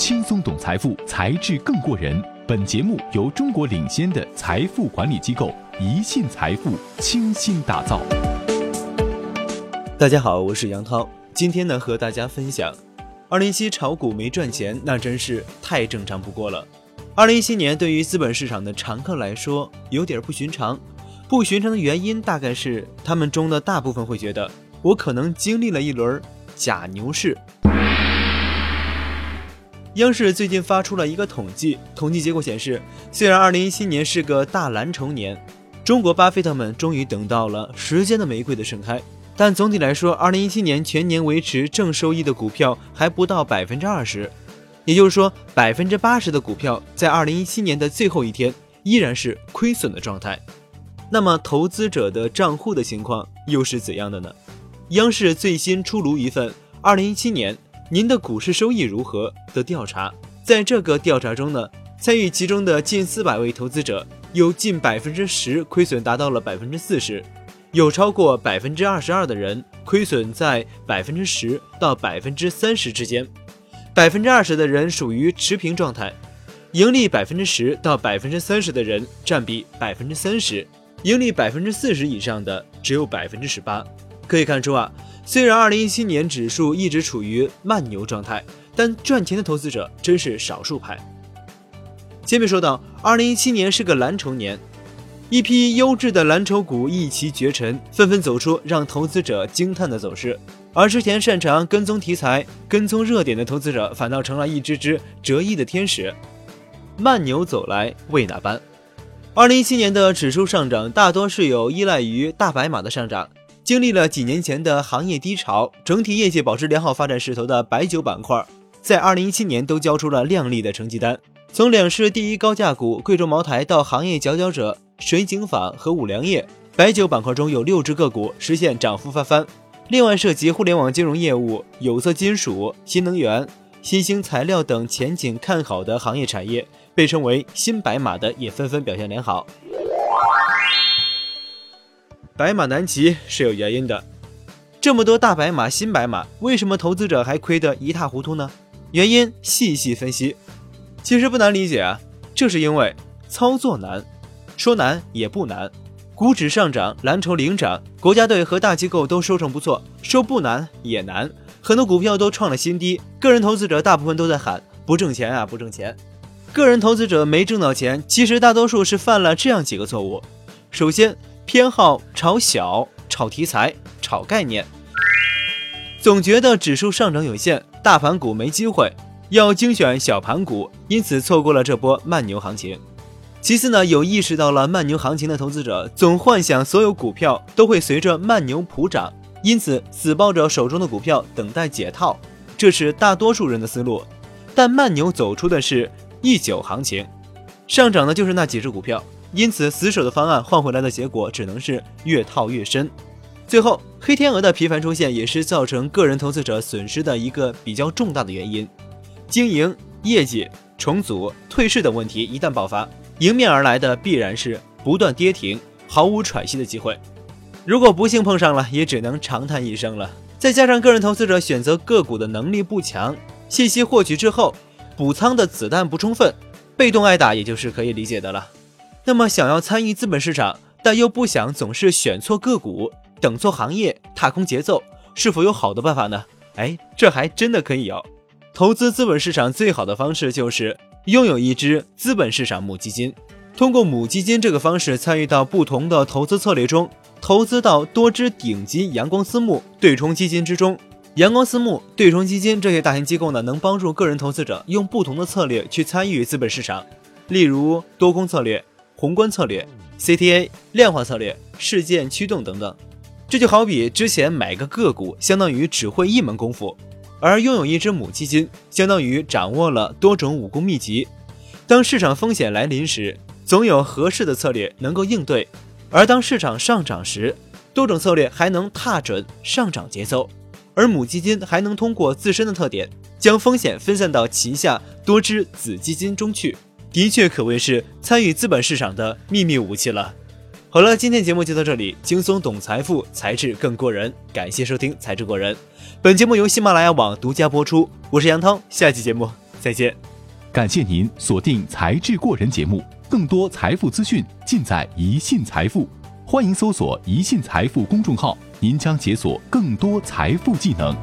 轻松懂财富，才智更过人。本节目由中国领先的财富管理机构宜信财富倾心打造。大家好，我是杨涛，今天呢和大家分享，二零一七炒股没赚钱，那真是太正常不过了。二零一七年对于资本市场的常客来说，有点不寻常。不寻常的原因大概是他们中的大部分会觉得，我可能经历了一轮假牛市。央视最近发出了一个统计，统计结果显示，虽然2017年是个大蓝筹年，中国巴菲特们终于等到了时间的玫瑰的盛开，但总体来说，2017年全年维持正收益的股票还不到百分之二十，也就是说，百分之八十的股票在2017年的最后一天依然是亏损的状态。那么，投资者的账户的情况又是怎样的呢？央视最新出炉一份2017年。您的股市收益如何的调查，在这个调查中呢，参与其中的近四百位投资者，有近百分之十亏损达到了百分之四十，有超过百分之二十二的人亏损在百分之十到百分之三十之间，百分之二十的人属于持平状态，盈利百分之十到百分之三十的人占比百分之三十，盈利百分之四十以上的只有百分之十八。可以看出啊。虽然2017年指数一直处于慢牛状态，但赚钱的投资者真是少数派。前面说到，2017年是个蓝筹年，一批优质的蓝筹股一骑绝尘，纷纷走出让投资者惊叹的走势。而之前擅长跟踪题材、跟踪热点的投资者，反倒成了一只只折翼的天使。慢牛走来为哪般？2017年的指数上涨大多是有依赖于大白马的上涨。经历了几年前的行业低潮，整体业绩保持良好发展势头的白酒板块，在二零一七年都交出了亮丽的成绩单。从两市第一高价股贵州茅台到行业佼佼者水井坊和五粮液，白酒板块中有六只个股实现涨幅翻番。另外，涉及互联网金融业务、有色金属、新能源、新兴材料等前景看好的行业产业，被称为“新白马”的也纷纷表现良好。白马难骑是有原因的，这么多大白马、新白马，为什么投资者还亏得一塌糊涂呢？原因细细分析，其实不难理解啊，这是因为操作难，说难也不难，股指上涨，蓝筹领涨，国家队和大机构都收成不错，说不难也难，很多股票都创了新低，个人投资者大部分都在喊不挣钱啊，不挣钱，个人投资者没挣到钱，其实大多数是犯了这样几个错误，首先。偏好炒小、炒题材、炒概念，总觉得指数上涨有限，大盘股没机会，要精选小盘股，因此错过了这波慢牛行情。其次呢，有意识到了慢牛行情的投资者，总幻想所有股票都会随着慢牛普涨，因此死抱着手中的股票等待解套，这是大多数人的思路。但慢牛走出的是一九行情，上涨的就是那几只股票。因此，死守的方案换回来的结果只能是越套越深。最后，黑天鹅的频繁出现也是造成个人投资者损失的一个比较重大的原因。经营、业绩重组、退市等问题一旦爆发，迎面而来的必然是不断跌停、毫无喘息的机会。如果不幸碰上了，也只能长叹一声了。再加上个人投资者选择个股的能力不强，信息获取之后补仓的子弹不充分，被动挨打也就是可以理解的了。那么，想要参与资本市场，但又不想总是选错个股、等错行业、踏空节奏，是否有好的办法呢？哎，这还真的可以有。投资资本市场最好的方式就是拥有一支资本市场母基金，通过母基金这个方式参与到不同的投资策略中，投资到多只顶级阳光私募对冲基金之中。阳光私募、对冲基金这些大型机构呢，能帮助个人投资者用不同的策略去参与资本市场，例如多空策略。宏观策略、CTA、量化策略、事件驱动等等，这就好比之前买个个股，相当于只会一门功夫；而拥有一只母基金，相当于掌握了多种武功秘籍。当市场风险来临时，总有合适的策略能够应对；而当市场上涨时，多种策略还能踏准上涨节奏。而母基金还能通过自身的特点，将风险分散到旗下多只子基金中去。的确可谓是参与资本市场的秘密武器了。好了，今天节目就到这里，轻松懂财富，才智更过人。感谢收听《才智过人》，本节目由喜马拉雅网独家播出。我是杨涛，下期节目再见。感谢您锁定《才智过人》节目，更多财富资讯尽在宜信财富。欢迎搜索“宜信财富”公众号，您将解锁更多财富技能。